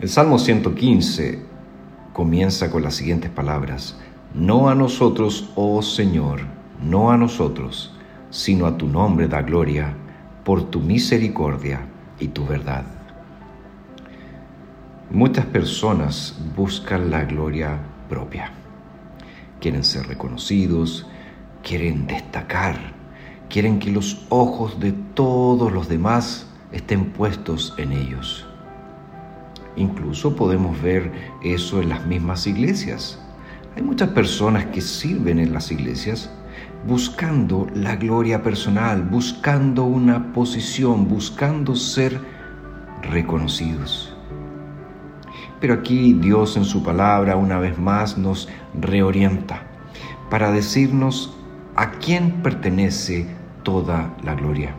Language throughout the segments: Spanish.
El Salmo 115 comienza con las siguientes palabras. No a nosotros, oh Señor, no a nosotros, sino a tu nombre da gloria, por tu misericordia y tu verdad. Muchas personas buscan la gloria propia. Quieren ser reconocidos, quieren destacar, quieren que los ojos de todos los demás estén puestos en ellos. Incluso podemos ver eso en las mismas iglesias. Hay muchas personas que sirven en las iglesias buscando la gloria personal, buscando una posición, buscando ser reconocidos. Pero aquí Dios en su palabra una vez más nos reorienta para decirnos a quién pertenece toda la gloria.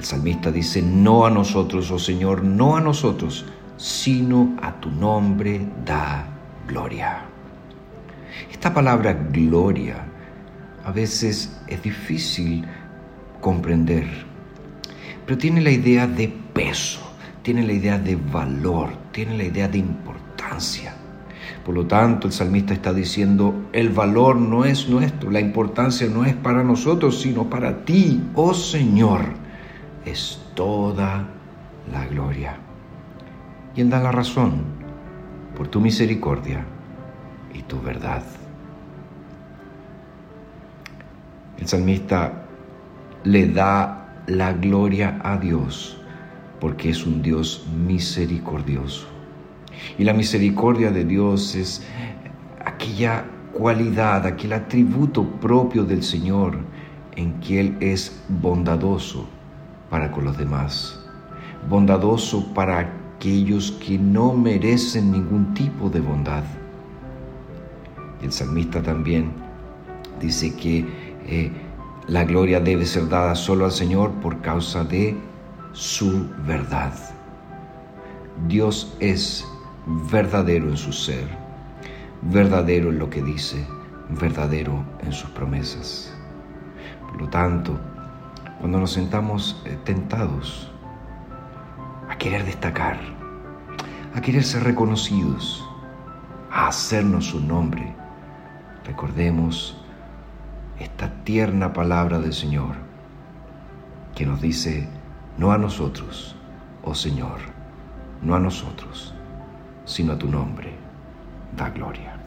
El salmista dice, no a nosotros, oh Señor, no a nosotros, sino a tu nombre da gloria. Esta palabra gloria a veces es difícil comprender, pero tiene la idea de peso, tiene la idea de valor, tiene la idea de importancia. Por lo tanto, el salmista está diciendo, el valor no es nuestro, la importancia no es para nosotros, sino para ti, oh Señor, es toda la gloria. Y Él da la razón por tu misericordia y tu verdad. El salmista le da la gloria a Dios porque es un Dios misericordioso. Y la misericordia de Dios es aquella cualidad, aquel atributo propio del Señor en que Él es bondadoso para con los demás, bondadoso para aquellos que no merecen ningún tipo de bondad. El salmista también dice que eh, la gloria debe ser dada solo al Señor por causa de su verdad. Dios es verdadero en su ser, verdadero en lo que dice, verdadero en sus promesas. Por lo tanto, cuando nos sentamos eh, tentados a querer destacar, a querer ser reconocidos, a hacernos su nombre, recordemos esta tierna palabra del Señor que nos dice, no a nosotros, oh Señor, no a nosotros, sino a tu nombre, da gloria.